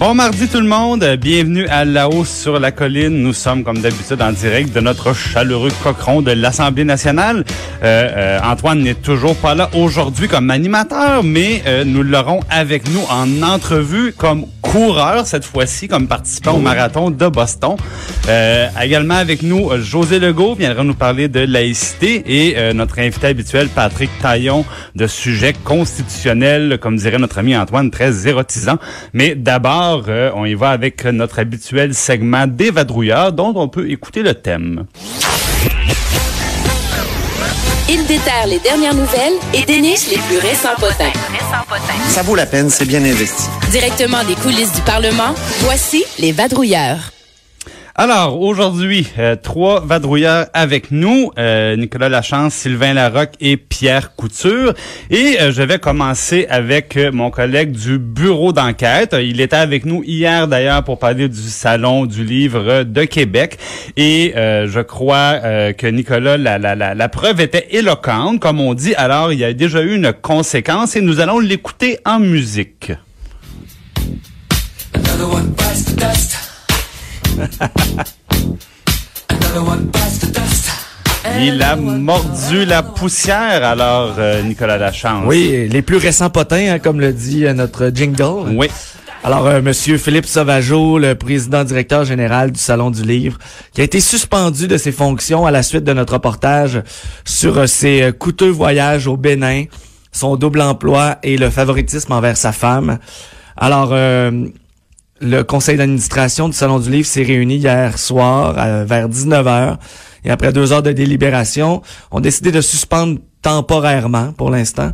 Bon mardi tout le monde, bienvenue à La Hausse sur la colline. Nous sommes comme d'habitude en direct de notre chaleureux cochon de l'Assemblée nationale. Euh, euh, Antoine n'est toujours pas là aujourd'hui comme animateur, mais euh, nous l'aurons avec nous en entrevue comme coureur cette fois-ci, comme participant au marathon de Boston. également avec nous, José Legault viendra nous parler de laïcité et notre invité habituel, Patrick Taillon, de sujets constitutionnels, comme dirait notre ami Antoine, très érotisant. Mais d'abord, euh, on y va avec notre habituel segment des vadrouilleurs dont on peut écouter le thème. Il déterre les dernières nouvelles et déniche les plus récents potins. Ça vaut la peine, c'est bien investi. Directement des coulisses du Parlement, voici les vadrouilleurs. Alors, aujourd'hui, euh, trois vadrouilleurs avec nous, euh, Nicolas Lachance, Sylvain Larocque et Pierre Couture. Et euh, je vais commencer avec mon collègue du bureau d'enquête. Il était avec nous hier d'ailleurs pour parler du Salon du livre de Québec. Et je crois que Nicolas, la, la, la, la preuve était éloquente, comme on dit. Alors, il y a déjà eu une conséquence et nous allons l'écouter en musique. Il a mordu la poussière, alors, euh, Nicolas Lachance. Oui, les plus récents potins, hein, comme le dit euh, notre jingle. Oui. Alors, euh, Monsieur Philippe Sauvageau, le président directeur général du Salon du Livre, qui a été suspendu de ses fonctions à la suite de notre reportage sur ses coûteux voyages au Bénin, son double emploi et le favoritisme envers sa femme. Alors, le conseil d'administration du Salon du Livre s'est réuni hier soir vers 19h et après deux heures de délibération, ont décidé de suspendre temporairement pour l'instant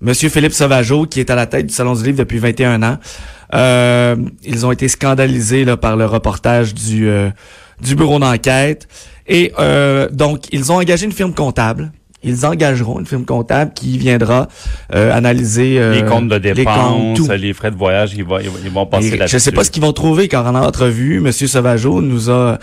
Monsieur Philippe Sauvageau, qui est à la tête du Salon du Livre depuis 21 ans. Euh, ils ont été scandalisés par le reportage du, euh, du bureau d'enquête. Et euh, donc, ils ont engagé une firme comptable ils engageront une firme comptable qui viendra euh, analyser euh, les comptes de dépenses, les, frais de voyage, ils vont, ils vont passer là-dessus. Je ne sais pas ce qu'ils vont trouver, car en entrevue, M. Sauvageau nous a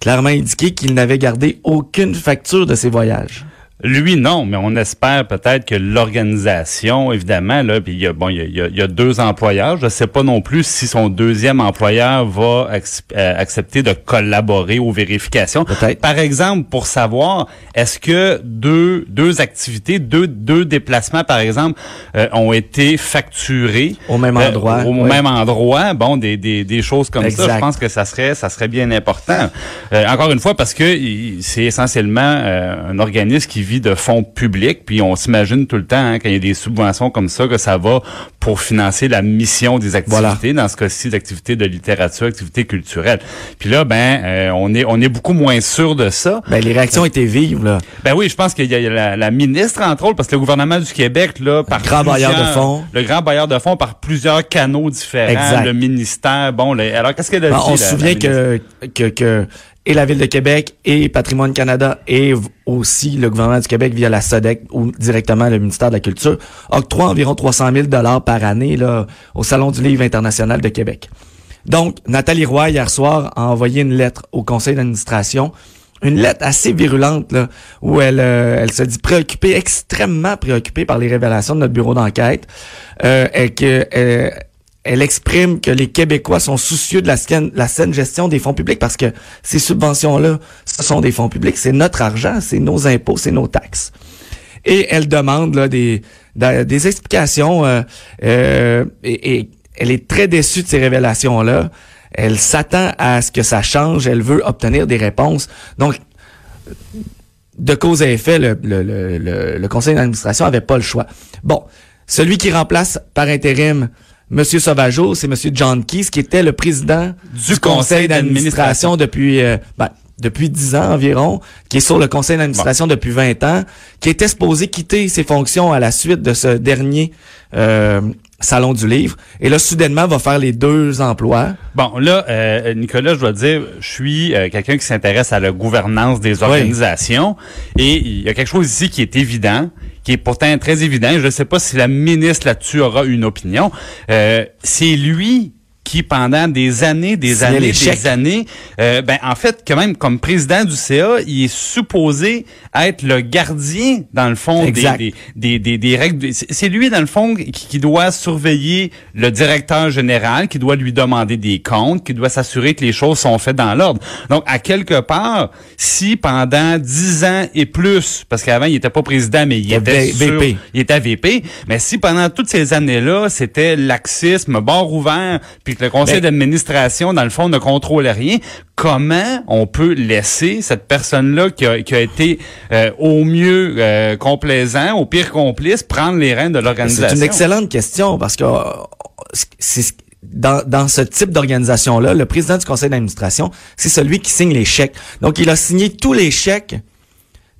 clairement indiqué qu'il n'avait gardé aucune facture de ses voyages. Lui, non, mais on espère peut-être que l'organisation, évidemment, là, puis il y a, bon, il y a, deux employeurs. Je ne sais pas non plus si son deuxième employeur va euh, accepter de collaborer aux vérifications. Peut-être. Par exemple, pour savoir, est-ce que deux, deux activités, deux, deux déplacements, par exemple, euh, ont été facturés au même euh, endroit, au même endroit. Bon, des, des, des choses comme ça. Je pense que ça serait, ça serait bien important. encore une fois, parce que c'est essentiellement un organisme qui de fonds publics, puis on s'imagine tout le temps, hein, quand il y a des subventions comme ça, que ça va pour financer la mission des activités, dans ce cas-ci, d'activités de littérature, activités culturelles. Puis là, ben, euh, on est on est beaucoup moins sûr de ça. Ben, les réactions étaient vives, là. Ben oui, je pense qu'il y a la, ministre, entre autres, parce que le gouvernement du Québec, là, par le grand bailleur de fonds. Le grand bailleur de fonds par plusieurs canaux différents, le ministère, bon, alors qu'est-ce qu'elle a ben, On se souvient que, que, que et la Ville de Québec et Patrimoine Canada et aussi le gouvernement du Québec via la SODEC ou directement le ministère de la Culture octroient environ 300 000 dollars par année là, au Salon du Livre international de Québec. Donc, Nathalie Roy, hier soir, a envoyé une lettre au conseil d'administration une lettre assez virulente là, où elle, euh, elle se dit préoccupée, extrêmement préoccupée par les révélations de notre bureau d'enquête, euh, et que euh, elle exprime que les Québécois sont soucieux de la, saine gestion des fonds publics parce que ces subventions-là, ce sont des fonds publics, c'est notre argent, c'est nos impôts, c'est nos taxes. Et elle demande là, des, explications euh, euh, et, elle est très déçue de ces révélations-là. Elle s'attend à ce que ça change, elle veut obtenir des réponses. Donc, de cause à effet, le, conseil d'administration avait pas le choix. Bon, celui qui remplace par intérim Monsieur Sauvageau, c'est Monsieur John Keys, qui était le président du, conseil d'administration depuis euh, ben, depuis dix ans environ, qui est sur le conseil d'administration depuis 20 ans, qui était supposé quitter ses fonctions à la suite de ce dernier euh, Salon du Livre. Et là, soudainement, va faire les deux emplois. Bon, là, euh, Nicolas, je dois dire, je suis euh, quelqu'un qui s'intéresse à la gouvernance des organisations. Et il y a quelque chose ici qui est évident, qui est pourtant très évident. Je ne sais pas si la ministre là-dessus aura une opinion. Euh, c'est lui qui pendant des années, des années, des années, euh, ben en fait, quand même, comme président du CA, il est supposé être le gardien, dans le fond, des, des, des, des, règles. C'est lui, dans le fond, qui, qui, doit surveiller le directeur général, qui doit lui demander des comptes, qui doit s'assurer que les choses sont faites dans l'ordre. Donc, à quelque part, si pendant dix ans et plus, parce qu'avant, il était pas président, mais il était VP. il était VP, mais si pendant toutes ces années-là, c'était laxisme, bord ouvert, puis le conseil ben- d'administration, dans le fond, ne contrôle rien. Comment on peut laisser cette personne-là qui a, qui a été euh, au mieux euh, complaisant, au pire complice, prendre les rênes de l'organisation? C'est une excellente question parce que euh, c'est dans, dans ce type d'organisation-là, le président du conseil d'administration, c'est celui qui signe les chèques. Donc, il a signé tous les chèques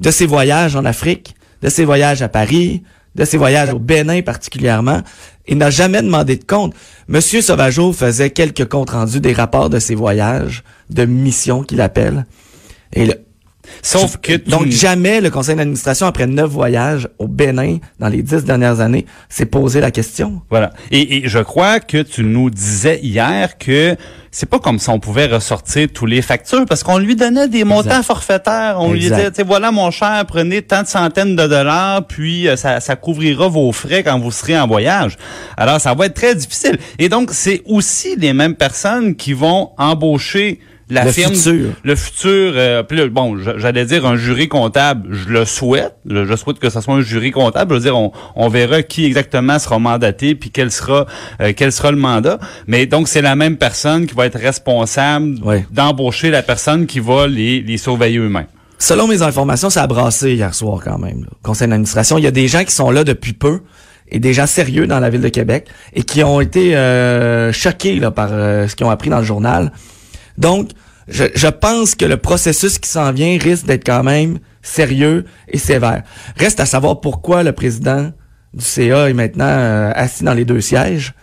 de ses voyages en Afrique, de ses voyages à Paris, de ses voyages au Bénin particulièrement. Il n'a jamais demandé de compte. Monsieur Sauvageau faisait quelques comptes rendus des rapports de ses voyages, de mission qu'il appelle. Sauf que donc jamais le conseil d'administration après neuf voyages au Bénin dans les dix dernières années s'est posé la question. Voilà. Et, et, je crois que tu nous disais hier que c'est pas comme si on pouvait ressortir tous les factures parce qu'on lui donnait des montants forfaitaires. On lui disait, voilà mon cher, prenez tant de centaines de dollars, puis euh, ça, ça couvrira vos frais quand vous serez en voyage. Alors ça va être très difficile. Et donc c'est aussi les mêmes personnes qui vont embaucher la le firme, futur. le futur, euh, bon, j'allais dire un jury comptable, je le souhaite, je, souhaite que ce soit un jury comptable, je veux dire, on, on verra qui exactement sera mandaté, puis quel sera, euh, quel sera le mandat, mais donc c'est la même personne qui va être responsable d'embaucher la personne qui va les, les surveiller eux-mêmes. Selon mes informations, ça a brassé hier soir quand même, là. conseil d'administration. Il y a des gens qui sont là depuis peu, et des gens sérieux dans la ville de Québec, et qui ont été euh, choqués là, par ce qu'ils ont appris dans le journal. Donc, je, pense que le processus qui s'en vient risque d'être quand même sérieux et sévère. Reste à savoir pourquoi le président du CA est maintenant euh, assis dans les deux sièges.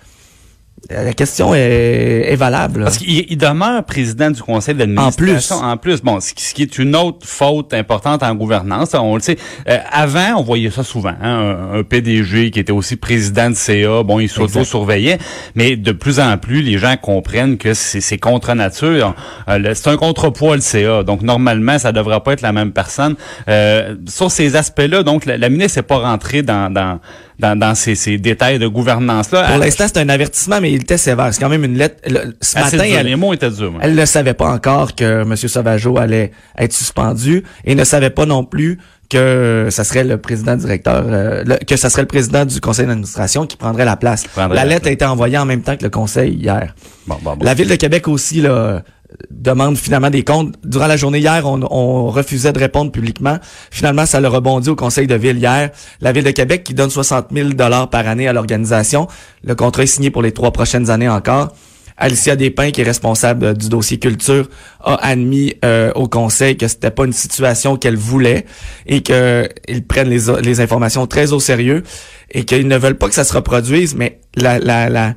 La question est, est valable. Parce qu'il demeure président du conseil d'administration. En plus. En plus, bon, ce qui est une autre faute importante en gouvernance, on le sait. Euh, avant, on voyait ça souvent. Hein, un, PDG qui était aussi président de CA, bon, il s'auto-surveillait. Mais de plus en plus, les gens comprennent que c'est contre nature. Euh, c'est un contrepoids, le CA. Donc, normalement, ça devrait pas être la même personne. Euh, sur ces aspects-là, donc, la, ministre n'est pas rentrée dans, dans dans, dans ces, ces, détails de gouvernance-là. Pour l'instant, c'est un avertissement, mais il était sévère. C'est quand même une lettre. ce matin, elle, les mots étaient durs. Elle ne savait pas encore que M. Sauvageau allait être suspendu et ne savait pas non plus que ça serait le président directeur, euh, que ça serait le président du conseil d'administration qui prendrait la place. la, lettre a été envoyée en même temps que le conseil hier. Bon, bon, bon. La ville de Québec aussi là, demande finalement des comptes. Durant la journée hier, on, refusait de répondre publiquement. Finalement, ça le rebondit au conseil de ville hier. La ville de Québec qui donne 60 000 dollars par année à l'organisation. Le contrat est signé pour les trois prochaines années encore. Alicia Despins, qui est responsable du dossier culture, a admis euh, au conseil que c'était pas une situation qu'elle voulait et qu'ils prennent les, informations très au sérieux et qu'ils ne veulent pas que ça se reproduise. Mais la, la, la,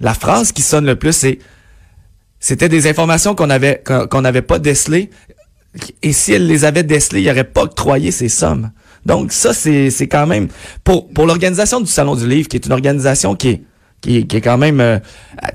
la phrase qui sonne le plus, c'est c'était des informations qu'on avait qu'on n'avait pas décelées. Et si elle les avait décelées, il n'y aurait pas octroyé ces sommes. Donc ça, c'est, c'est quand même... Pour, pour l'organisation du Salon du Livre, qui est une organisation qui est qui, qui est quand même euh,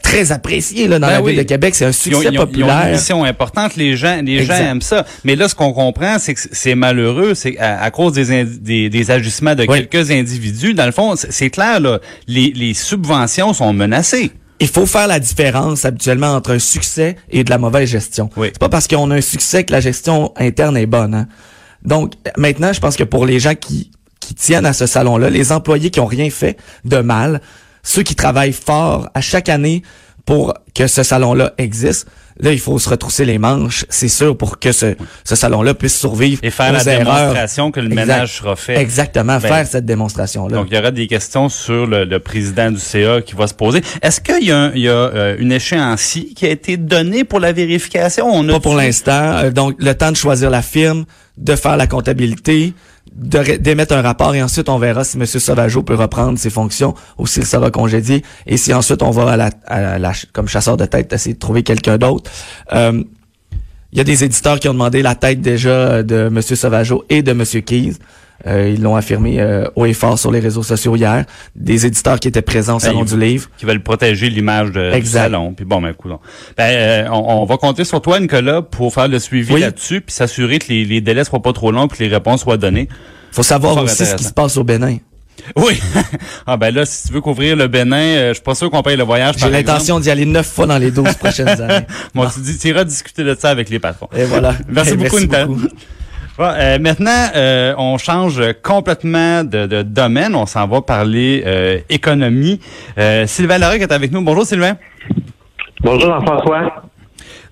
très appréciée là, dans ben la ville de Québec. C'est un succès populaire. Ils une mission importante. Les gens, les gens aiment ça. Mais là, ce qu'on comprend, c'est que c'est malheureux. C'est à, à, cause des, des, des, ajustements de quelques individus. Dans le fond, c'est clair, là, les, les subventions sont menacées il faut faire la différence habituellement entre un succès et de la mauvaise gestion. Oui. C'est pas parce qu'on a un succès que la gestion interne est bonne. Hein. Donc maintenant, je pense que pour les gens qui, qui tiennent à ce salon-là, les employés qui ont rien fait de mal, ceux qui travaillent fort à chaque année pour que ce salon-là existe, Là, il faut se retrousser les manches, c'est sûr, pour que ce, ce salon-là puisse survivre. Et faire la démonstration que le ménage sera fait. Exactement, ben, faire cette démonstration-là. Donc, il y aura des questions sur le, président du CA qui va se poser. Est-ce qu'il y a, il y a euh, une échéancie qui a été donnée pour la vérification? On a Pas pour l'instant. Euh, donc, le temps de choisir la firme, de faire la comptabilité, d'émettre un rapport et ensuite on verra si M. Sauvageau peut reprendre ses fonctions ou s'il sera congédié et si ensuite on va à la, comme chasseur de tête essayer de trouver quelqu'un d'autre. Euh, il y a des éditeurs qui ont demandé la tête déjà de M. Sauvageau et de M. Keys. Euh, ils l'ont affirmé euh, haut et fort sur les réseaux sociaux hier. Des éditeurs qui étaient présents au ben, Salon du Livre. Qui veulent protéger l'image de, du salon. Puis bon, ben, écoute, ben, euh, on, va compter sur toi, Nicolas, pour faire le suivi là-dessus, puis s'assurer que les, les délais soient pas trop longs, puis les réponses soient données. Faut savoir aussi ce qui se passe au Bénin. Oui. ah ben là, si tu veux couvrir le Bénin, euh, je suis pas sûr qu'on paye le voyage. J'ai l'intention d'y aller neuf fois dans les douze prochaines années. bon, tu iras discuter de ça avec les patrons. Et voilà. Merci beaucoup, Nicolas. Euh, maintenant, euh, on change complètement de, domaine. On s'en va parler économie. Sylvain Larocque est avec nous. Bonjour, Sylvain. Bonjour, Jean-François.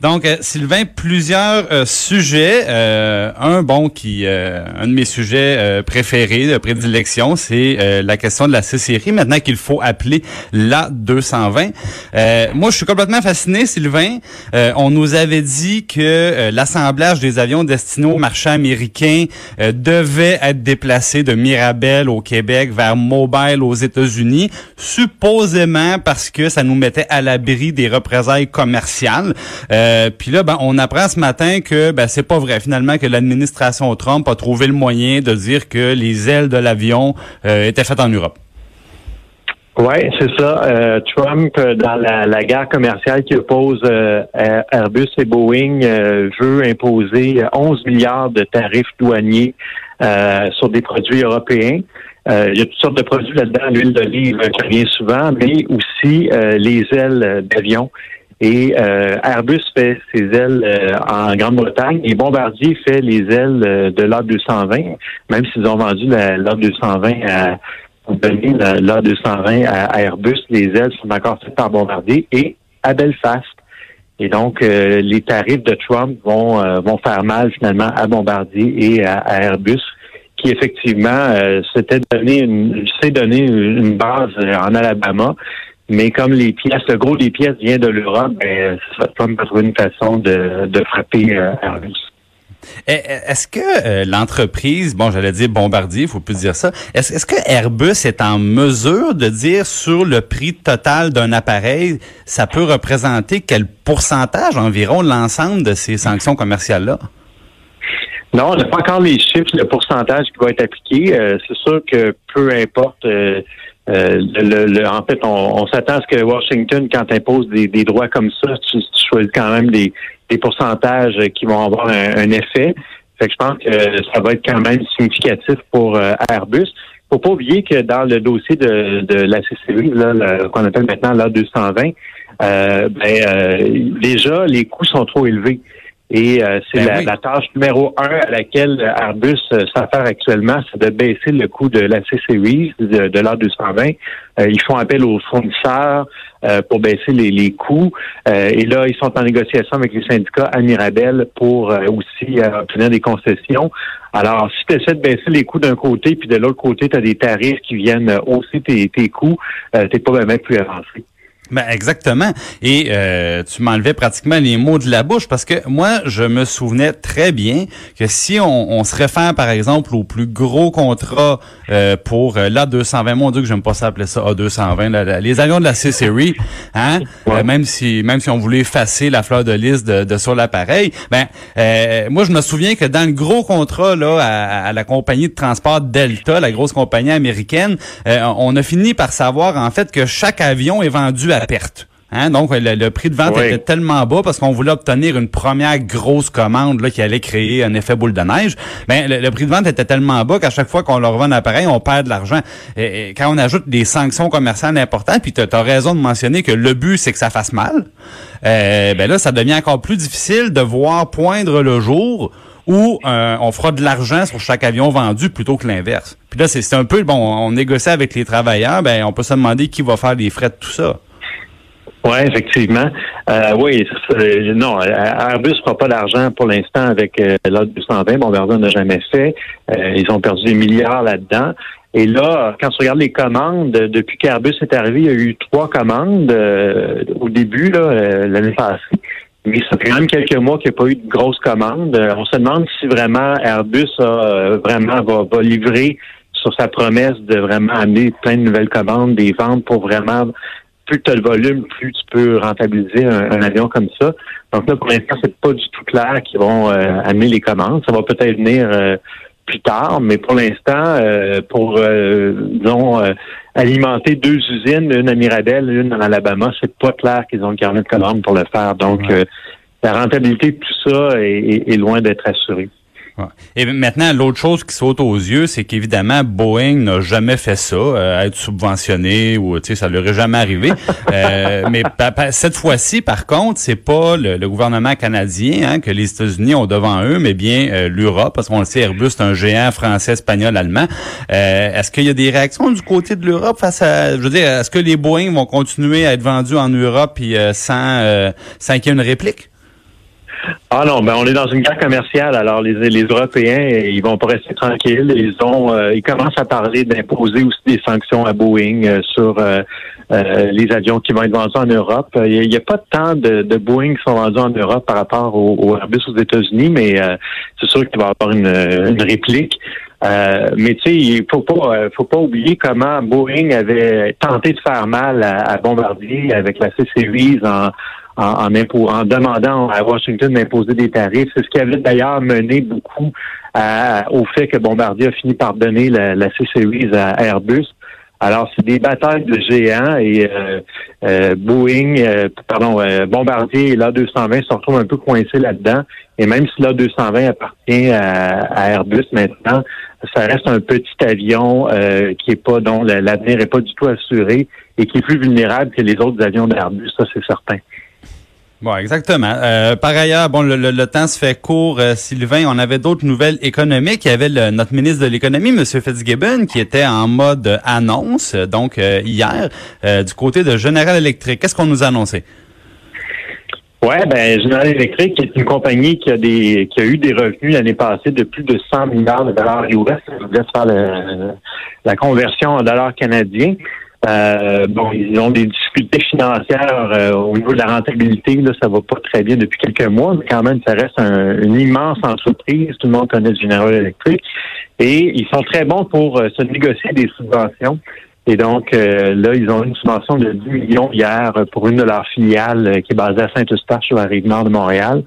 Donc, euh, Sylvain, plusieurs euh, sujets. Euh, un, bon, qui, un de mes sujets préférés, de prédilection, c'est la question de la C-série, maintenant qu'il faut appeler la 220. moi, je suis complètement fasciné, Sylvain. on nous avait dit que l'assemblage des avions destinés aux marchands américains devait être déplacé de Mirabel au Québec vers Mobile aux États-Unis, supposément parce que ça nous mettait à l'abri des représailles commerciales. Euh, puis là, ben, on apprend ce matin que ben, c'est pas vrai finalement que l'administration Trump a trouvé le moyen de dire que les ailes de l'avion euh, étaient faites en Europe. Oui, c'est ça. Euh, Trump, dans la, guerre commerciale qui oppose Airbus et Boeing, veut imposer 11 milliards de tarifs douaniers sur des produits européens. il y a toutes sortes de produits là-dedans, l'huile d'olive qui revient souvent, mais aussi les ailes d'avion. Et euh, Airbus fait ses ailes euh, en Grande-Bretagne. Et Bombardier fait les ailes euh, de l'A220, même s'ils ont vendu l'A220 à donné l'A220 à Airbus, les ailes sont encore faites par Bombardier et à Belfast. Et donc, les tarifs de Trump vont vont faire mal finalement à Bombardier et à, Airbus, qui effectivement s'était donné une s'est donné une base en Alabama mais comme les pièces, le gros des pièces vient de l'Europe, ben, ça va trouver une façon de, de frapper euh, Airbus. Eh, eh, est-ce que euh, l'entreprise, bon, j'allais dire Bombardier, il faut plus dire ça. Est-ce est que Airbus est en mesure de dire sur le prix total d'un appareil, ça peut représenter quel pourcentage environ l'ensemble de ces sanctions commerciales-là? Non, on n'a pas encore les chiffres, le pourcentage qui va être appliqué. Euh, c'est sûr que peu importe euh, le, en fait, on, s'attend à ce que Washington, quand impose des, des droits comme ça, tu, choisis quand même des, des, pourcentages qui vont avoir un, effet. Fait que je pense que ça va être quand même significatif pour euh, Airbus. Faut pas oublier que dans le dossier de, de la CCU, là, qu'on appelle maintenant l'A220, euh, ben, euh, déjà les coûts sont trop élevés. Et euh, c'est ben la, tâche numéro un à laquelle Airbus euh, s'affaire actuellement, c'est de baisser le coût de la C-Series, de, de l'A220. Euh, ils font appel aux fournisseurs pour baisser les, les coûts. et là, ils sont en négociation avec les syndicats à Mirabel pour aussi obtenir des concessions. Alors, si tu essaies de baisser les coûts d'un côté, puis de l'autre côté, tu as des tarifs qui viennent hausser tes, tes coûts, euh, t'es pas même plus avancé. Ben exactement. Et euh, tu m'enlevais pratiquement les mots de la bouche parce que moi, je me souvenais très bien que si on, on se réfère, par exemple, au plus gros contrat euh, pour euh, l'A220, mon Dieu que j'aime pas ça appeler ça A220, les avions de la C-Series, hein, euh, même si même si on voulait effacer la fleur de lys de, de sur l'appareil, ben moi je me souviens que dans le gros contrat là à, à, la compagnie de transport Delta, la grosse compagnie américaine, on a fini par savoir en fait que chaque avion est vendu à perte. Hein? Donc, le, prix de vente était tellement bas parce qu'on voulait obtenir une première grosse commande là, qui allait créer un effet boule de neige. Ben, le, prix de vente était tellement bas qu'à chaque fois qu'on leur vend un appareil, on perd de l'argent. Et, quand on ajoute des sanctions commerciales importantes, puis tu as, raison de mentionner que le but, c'est que ça fasse mal, euh, ben là, ça devient encore plus difficile de voir poindre le jour où euh, on fera de l'argent sur chaque avion vendu plutôt que l'inverse. Puis là, c'est un peu, bon, on négocie avec les travailleurs, ben on peut se demander qui va faire les frais de tout ça. Oui, effectivement. Euh, oui, non, Airbus ne fera pas d'argent pour l'instant avec euh, l'autre 220. Bombardier n'a jamais fait. Euh, ils ont perdu des milliards là-dedans. Et là, quand tu regardes les commandes, depuis qu'Airbus est arrivé, il y a eu trois commandes euh, au début, là, l'année passée. Mais ça fait même quelques mois qu'il n'y a pas eu de grosses commandes. Euh, on se demande si vraiment Airbus a, euh, vraiment va, va livrer sur sa promesse de vraiment amener plein de nouvelles commandes, des ventes pour vraiment plus tu as le volume, plus tu peux rentabiliser un, avion comme ça. Donc là, pour l'instant, c'est pas du tout clair qu'ils vont euh, amener les commandes. Ça va peut-être venir euh, plus tard, mais pour l'instant, euh, pour disons alimenter deux usines, une à Mirabel, une en Alabama, c'est pas clair qu'ils ont le carnet de commandes pour le faire. Donc la rentabilité de tout ça est loin d'être assurée. Et maintenant, l'autre chose qui saute aux yeux, c'est qu'évidemment, Boeing n'a jamais fait ça, euh, être subventionné ou tu sais, ça leur est jamais arrivé. euh, mais cette fois-ci, par contre, c'est pas le, gouvernement canadien hein, que les États-Unis ont devant eux, mais bien euh, l'Europe, parce qu'on le sait, Airbus c'est un géant français, espagnol, allemand. Euh, est-ce qu'il y a des réactions du côté de l'Europe face à, je veux dire, est-ce que les Boeing vont continuer à être vendus en Europe puis sans sans qu'il y ait une réplique? Ah non, ben on est dans une guerre commerciale. Alors les, les Européens, ils vont pas rester tranquilles. Ils ont, euh, ils commencent à parler d'imposer aussi des sanctions à Boeing euh, sur euh, les avions qui vont être vendus en Europe. Il n'y a, pas tant de, de, Boeing qui sont vendus en Europe par rapport au, Airbus aux États-Unis, mais c'est sûr qu'il va y avoir une, une réplique. mais tu sais, il faut pas, faut pas oublier comment Boeing avait tenté de faire mal à, à Bombardier avec la C-Series en en, en, demandant à Washington d'imposer des tarifs. C'est ce qui avait d'ailleurs mené beaucoup au fait que Bombardier a fini par donner la, la C-Series à Airbus. Alors, c'est des batailles de géants et euh, euh, Boeing, euh, pardon, Bombardier et l'A220 se retrouvent un peu coincés là-dedans. Et même si l'A220 appartient à, Airbus maintenant, ça reste un petit avion qui est pas dont l'avenir est pas du tout assuré et qui est plus vulnérable que les autres avions d'Airbus, ça c'est certain. Bon, exactement. Euh, par ailleurs, bon, le, temps se fait court, euh, Sylvain. On avait d'autres nouvelles économiques. Il y avait notre ministre de l'économie, M. Fitzgibbon, qui était en mode annonce, donc euh, hier, du côté de General Electric. Qu'est-ce qu'on nous a annoncé? Ouais, ben General Electric est une compagnie qui a des qui a eu des revenus l'année passée de plus de 100 milliards de dollars US. Je vous laisse faire la conversion en dollars canadiens. Euh, bon, ils ont des difficultés financières euh, au niveau de la rentabilité. Là, ça va pas très bien depuis quelques mois, mais quand même, ça reste une immense entreprise. Tout le monde connaît General Electric. Et ils sont très bons pour euh, se négocier des subventions. Et donc, là, ils ont une subvention de 10 millions hier pour une de leurs filiales qui est basée à Saint-Eustache, sur la rive nord de Montréal.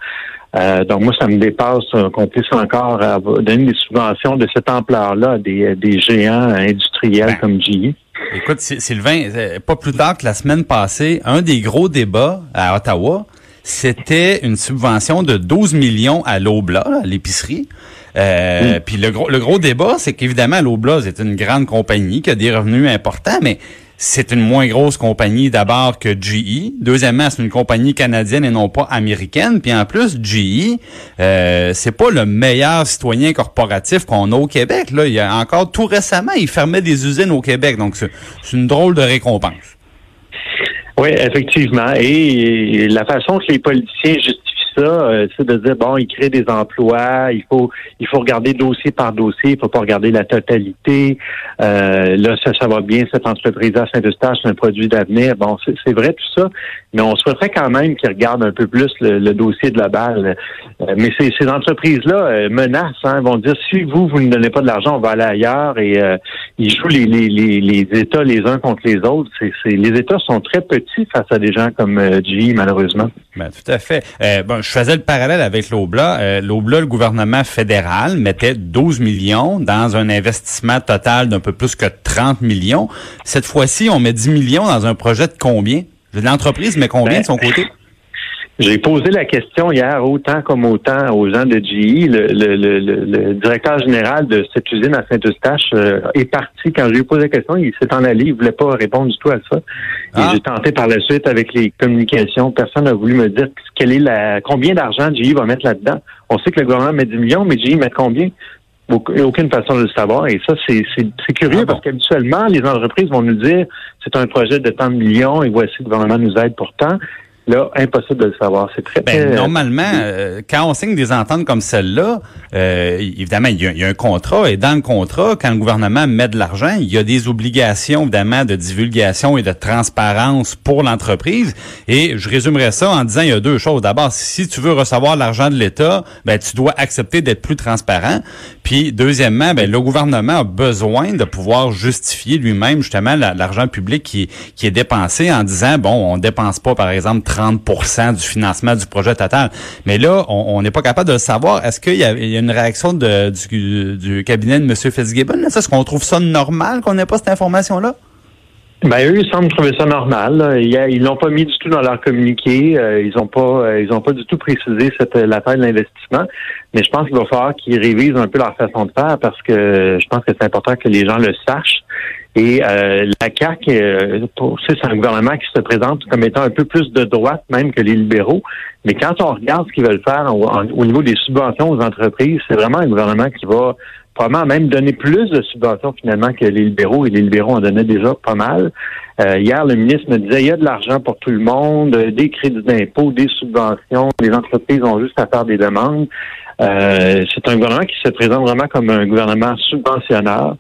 donc, moi, ça me dépasse qu'on puisse encore donner des subventions de cette ampleur-là à des, des géants industriels ben, comme GE. Écoute, Sylvain, euh, pas plus tard que la semaine passée, un des gros débats à Ottawa, c'était une subvention de 12 millions à l'Obla, à l'épicerie. Euh, Puis le gros, le gros débat, c'est qu'évidemment, l'Obla est une grande compagnie qui a des revenus importants, mais c'est une moins grosse compagnie d'abord que GE. Deuxièmement, c'est une compagnie canadienne et non pas américaine. Puis en plus, GE, euh, c'est pas le meilleur citoyen corporatif qu'on a au Québec. Là, il y a encore tout récemment, il fermait des usines au Québec. Donc c'est une drôle de récompense. Oui, effectivement. Et la façon que les politiciens ça, euh, c'est de dire bon, il crée des emplois, il faut il faut regarder dossier par dossier, il faut pas regarder la totalité. Euh, là, ça, ça va bien, cette entreprise-là, Saint-Eustache, c'est un produit d'avenir. Bon, c'est vrai tout ça, mais on souhaiterait quand même qu'ils regardent un peu plus le, dossier de la balle. Euh, mais ces, entreprises-là menacent, hein, vont dire si vous, vous ne donnez pas de l'argent, on va aller ailleurs et ils jouent les, les, les, les, États les uns contre les autres. C'est les États sont très petits face à des gens comme GE, malheureusement. Ben, tout à fait. bon, je faisais le parallèle avec l'Obla. Euh, L'Obla, le gouvernement fédéral mettait 12 millions dans un investissement total d'un peu plus que 30 millions. Cette fois-ci, on met 10 millions dans un projet de combien? L'entreprise met combien de son ben, côté? J'ai posé la question hier, autant comme autant, aux gens de GE. Le, le, le, directeur général de cette usine à Saint-Eustache euh, est parti. Quand je lui ai posé la question, il s'est en allé. Il voulait pas répondre du tout à ça. Et ah. j'ai tenté par la suite avec les communications. Personne n'a voulu me dire quelle est la, combien d'argent GE va mettre là-dedans. On sait que le gouvernement met 10 millions, mais GE met combien? aucune façon de le savoir. Et ça, c'est curieux ah parce qu'habituellement, les entreprises vont nous dire c'est un projet de tant de millions et voici le gouvernement nous aide pour tant. Là, impossible de le savoir. C'est très, Ben, très- normalement, euh, quand on signe des ententes comme celle-là, euh, évidemment, il y, a, il y a un contrat et dans le contrat, quand le gouvernement met de l'argent, il y a des obligations, évidemment, de divulgation et de transparence pour l'entreprise. Et je résumerai ça en disant, il y a deux choses. D'abord, si tu veux recevoir l'argent de l'État, ben, tu dois accepter d'être plus transparent. Puis, deuxièmement, ben, le gouvernement a besoin de pouvoir justifier lui-même, justement, la- l'argent public qui, qui est dépensé en disant, bon, on dépense pas, par exemple, 30 du financement du projet total. Mais là, on n'est pas capable de le savoir. Est-ce qu'il y, a une réaction du, cabinet de M. Fitzgibbon? Est-ce qu'on trouve ça normal qu'on n'ait pas cette information-là? Ben eux, ils semblent trouver ça normal. là. Ils l'ont pas mis du tout dans leur communiqué. Euh, ils ont pas, euh, ils pas du tout précisé la taille de l'investissement. Mais je pense qu'il va falloir qu'ils révisent un peu leur façon de faire parce que je pense que c'est important que les gens le sachent. Et euh, la CAC, euh, c'est un gouvernement qui se présente comme étant un peu plus de droite même que les libéraux. Mais quand on regarde ce qu'ils veulent faire au niveau des subventions aux entreprises, c'est vraiment un gouvernement qui va probablement même donner plus de subventions finalement que les libéraux, et les libéraux en donnaient déjà pas mal. Euh, hier, le ministre me disait il y a de l'argent pour tout le monde, euh, des crédits d'impôt, des subventions, les entreprises ont juste à faire des demandes. Euh, c'est un gouvernement qui se présente vraiment comme un gouvernement subventionneur.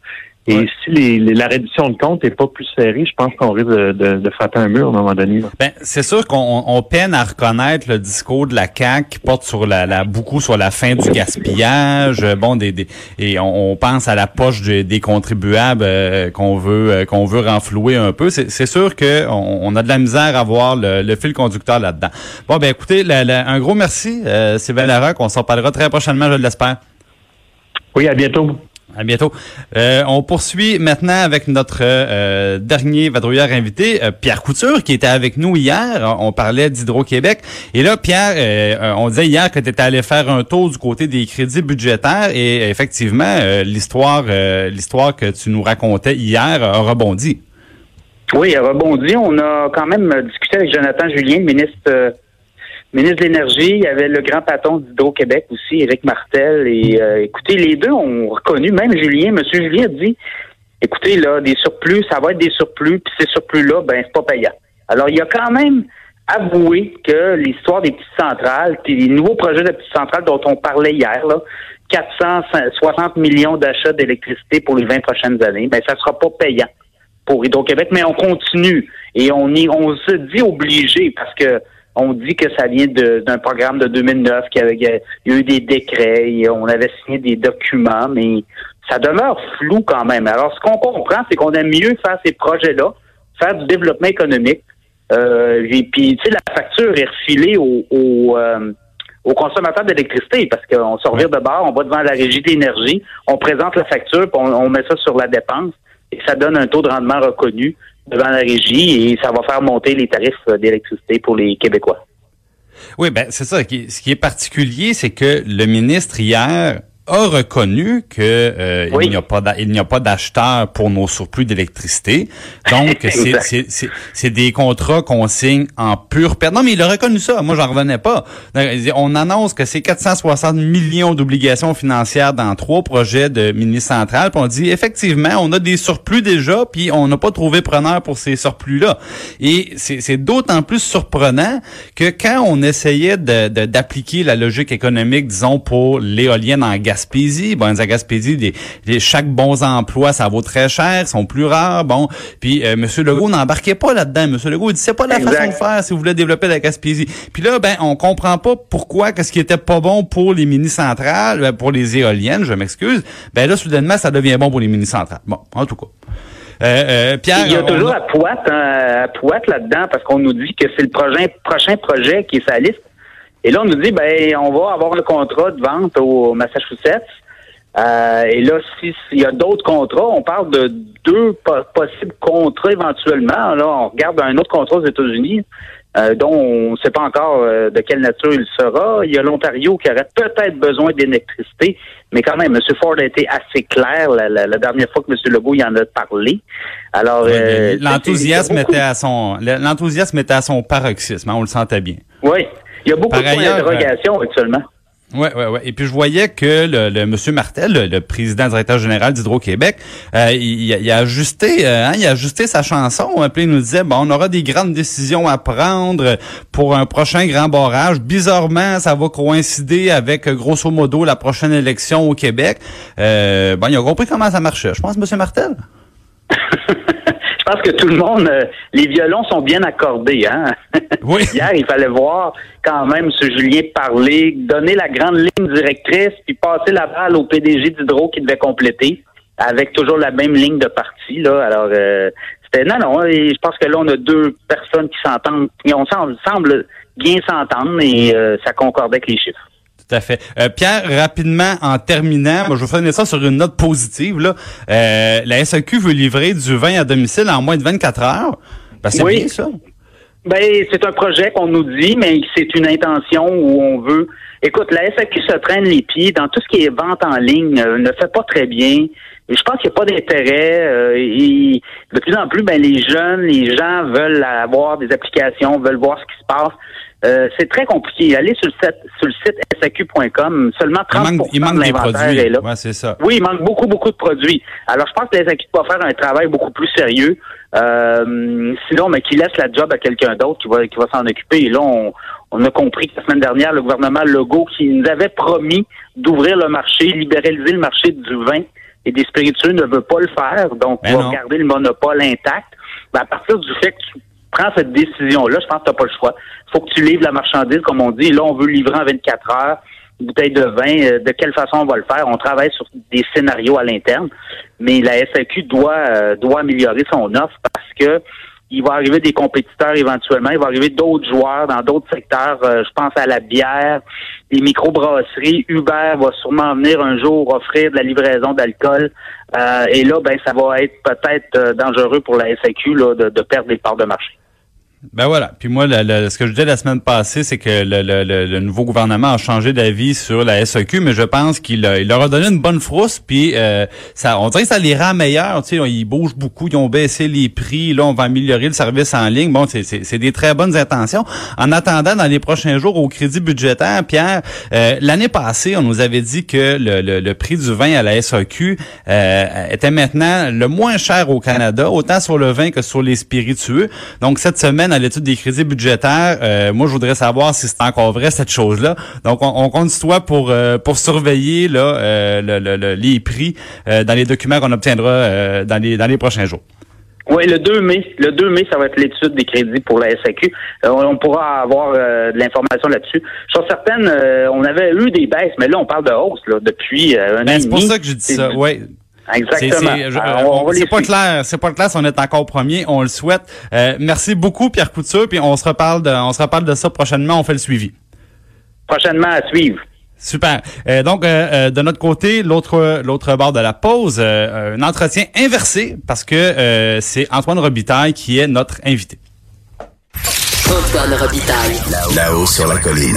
Et Ouais. si les, les- la réduction de compte n'est pas plus serrée, je pense qu'on risque de, de, de frapper un mur à un moment donné. là. Ben, c'est sûr qu'on on peine à reconnaître le discours de la CAQ qui porte sur la, la beaucoup sur la fin du gaspillage, euh, bon des, des et on, on pense à la poche des, des contribuables euh, qu'on veut euh, qu'on veut renflouer un peu. C'est c'est sûr que on, on a de la misère à voir le, le fil conducteur là-dedans. Bon ben écoutez, la- la- un gros merci euh, Sylvain Larocque, on s'en parlera très prochainement, je l'espère. Oui, à bientôt. À bientôt. Euh, on poursuit maintenant avec notre euh, dernier vadrouilleur invité, euh, Pierre Couture, qui était avec nous hier. On parlait d'Hydro-Québec. Et là, Pierre, euh, euh, on disait hier que tu étais allé faire un tour du côté des crédits budgétaires et effectivement, euh, l'histoire euh, l'histoire que tu nous racontais hier a rebondi. Oui, elle rebondit. On a quand même euh, discuté avec Jonathan Julien, ministre, euh, ministre de l'Énergie. Il y avait le grand patron d'Hydro-Québec aussi, Éric Martel. Et euh, écoutez, les deux ont reconnu, même Julien, Monsieur Julien a dit écoutez, là, des surplus, ça va être des surplus, puis ces surplus-là, ben, c'est pas payant. Alors, il a quand même avoué que l'histoire des petites centrales, les nouveaux projets de petites centrales dont on parlait hier, là, 460 millions d'achats d'électricité pour les 20 prochaines années, ben, ça sera pas payant pour Hydro-Québec, mais on continue et on y, on se dit obligé parce que on dit que ça vient d'un programme de 2009 qui avait y a eu des décrets, et on avait signé des documents, mais ça demeure flou quand même. Alors ce qu'on comprend, c'est qu'on aime mieux faire ces projets-là, faire du développement économique. Euh, puis, tu sais, la facture est refilée aux au, euh, aux consommateurs d'électricité parce qu'on se revire de bord, on va devant la régie d'énergie, on présente la facture, puis on met ça sur la dépense et ça donne un taux de rendement reconnu devant la régie et ça va faire monter les tarifs euh, d'électricité pour les Québécois. Oui, ben c'est ça. Ce qui est particulier, c'est que le ministre hier a reconnu que euh, Oui. il n'y a pas il n'y a pas d'acheteur pour nos surplus d'électricité. Donc c'est des contrats qu'on signe en pure perte. Non, mais il a reconnu ça. Moi, j'en revenais pas. On annonce que c'est 460 millions d'obligations financières dans trois projets de mini centrales. Puis on dit effectivement, on a des surplus déjà, puis on n'a pas trouvé preneur pour ces surplus-là. Et c'est d'autant plus surprenant que quand on essayait de- de- d'appliquer la logique économique, disons, pour l'éolienne en Gaspésie, bon, en Gaspésie, chaque bon emploi, ça vaut très cher, sont plus rares, bon. Puis euh, M. Legault n'embarquait pas là-dedans. M. Legault, il dit, c'est pas la Exact. façon de faire si vous voulez développer la Gaspésie. Puis là, ben, on comprend pas pourquoi, qu'est-ce qui était pas bon pour les mini-centrales, ben, pour les éoliennes, je m'excuse. Ben là, soudainement, ça devient bon pour les mini-centrales. Bon, en tout cas. Euh, euh, Pierre, Il y a on toujours à Poite, hein, à Poite là-dedans, parce qu'on nous dit que c'est le prochain, prochain projet qui est sa liste. Et là, on nous dit, ben, on va avoir un contrat de vente au Massachusetts. Euh, et là, si- s'il y a d'autres contrats, on parle de deux po- possibles contrats éventuellement. Là, on regarde un autre contrat aux États-Unis, euh, dont on ne sait pas encore euh, de quelle nature il sera. Il y a l'Ontario qui aurait peut-être besoin d'électricité, mais quand même, M. Ford a été assez clair la, la- la dernière fois que M. Legault y en a parlé. Alors, euh, l'enthousiasme était à son l'enthousiasme était à son paroxysme, hein, on le sentait bien. Oui, il y a beaucoup Par de d'interrogation actuellement. Ouais, ouais, ouais. Et puis je voyais que le, le monsieur Martel, le, le président directeur général d'Hydro-Québec, euh, il, il a ajusté, euh, hein, il a ajusté sa chanson. Puis il nous disait, bon, on aura des grandes décisions à prendre pour un prochain grand barrage. Bizarrement, ça va coïncider avec grosso modo la prochaine élection au Québec. Euh, bon, il a compris comment ça marchait. Je pense, monsieur Martel? je pense que tout le monde, euh, les violons sont bien accordés. Hein? Oui. Hier, il fallait voir quand même ce Julien parler, donner la grande ligne directrice, puis passer la balle au PDG d'Hydro qui devait compléter avec toujours la même ligne de parti. Là. Alors, euh, c'était non, non. Et je pense que là, on a deux personnes qui s'entendent, qui on semble, semble bien s'entendre et euh, ça concordait avec les chiffres. Tout à fait. Euh, Pierre, rapidement, en terminant, moi, je vais finir ça sur une note positive. Là. Euh, la SAQ veut livrer du vin à domicile en moins de 24 heures. Ben, c'est Oui. bien ça. Ben, c'est un projet qu'on nous dit, mais c'est une intention où on veut. Écoute, la SAQ se traîne les pieds dans tout ce qui est vente en ligne, euh, ne fait pas très bien. Et je pense qu'il n'y a pas d'intérêt. euh, et de plus en plus, ben, les jeunes, les gens veulent avoir des applications, veulent voir ce qui se passe. Euh, c'est très compliqué. Allez sur le site, sur le site SAQ.com, seulement Il 30 manque, il manque de des l'inventaire produits. est là. Ouais, c'est ça. Oui, il manque beaucoup, beaucoup de produits. Alors, je pense que les SAQ doivent faire un travail beaucoup plus sérieux. Euh, sinon, mais qui laisse la job à quelqu'un d'autre qui va, qui va s'en occuper. Et là, on, on a compris que la semaine dernière, le gouvernement Legault, qui nous avait promis d'ouvrir le marché, libéraliser le marché du vin et des spiritueux, ne veut pas le faire. Donc, Ben on va non. garder le monopole intact. Ben, à partir du fait que tu prends cette décision-là, je pense que tu n'as pas le choix. Faut que tu livres la marchandise, comme on dit. Là, on veut livrer en 24 heures une bouteille de vin. Euh, De quelle façon on va le faire? On travaille sur des scénarios à l'interne, mais la SAQ doit, euh, doit améliorer son offre parce que il va arriver des compétiteurs éventuellement, il va arriver d'autres joueurs dans d'autres secteurs. Euh, je pense à la bière, des microbrasseries. Uber va sûrement venir un jour offrir de la livraison d'alcool. Euh, et là, ben, ça va être peut-être euh, dangereux pour la SAQ là, de, de perdre des parts de marché. Ben voilà. Puis moi, ce que je disais la semaine passée, c'est que le, le- nouveau gouvernement a changé d'avis sur la SAQ, mais je pense qu'il il leur a donné une bonne frousse. Puis euh, ça, on dirait que ça les rend meilleurs. Tu sais, ils bougent beaucoup, ils ont baissé les prix. Là, on va améliorer le service en ligne. Bon, c'est- des très bonnes intentions. En attendant, dans les prochains jours, au crédit budgétaire, Pierre, euh, l'année passée, on nous avait dit que le, prix du vin à la SAQ euh, était maintenant le moins cher au Canada, autant sur le vin que sur les spiritueux. Donc cette semaine, à l'étude des crédits budgétaires, euh, moi je voudrais savoir si c'est encore vrai cette chose-là. Donc on, on compte sur toi pour euh, pour surveiller là euh, le- le- le- les prix dans les documents qu'on obtiendra dans les dans les prochains jours. Oui, le 2 mai. Le 2 mai, ça va être l'étude des crédits pour la SAQ. Euh, on, pourra avoir euh, de l'information là-dessus. Je suis certaine, euh, on avait eu des baisses, mais là, on parle de hausse là, depuis un an Ben, c'est pour ça que je dis ça. Ouais. C'est- Exactement. c'est- pas clair, c'est pas clair si on est encore premier, on le souhaite. Euh, merci beaucoup Pierre Couture, puis on se reparle de, on se reparle de ça prochainement, on fait le suivi. Prochainement à suivre. Super. Euh, donc, euh, euh, de notre côté, l'autre l'autre bord de la pause, euh, un entretien inversé parce que euh, c'est Antoine Robitaille qui est notre invité. Antoine Robitaille. Là-haut sur la colline.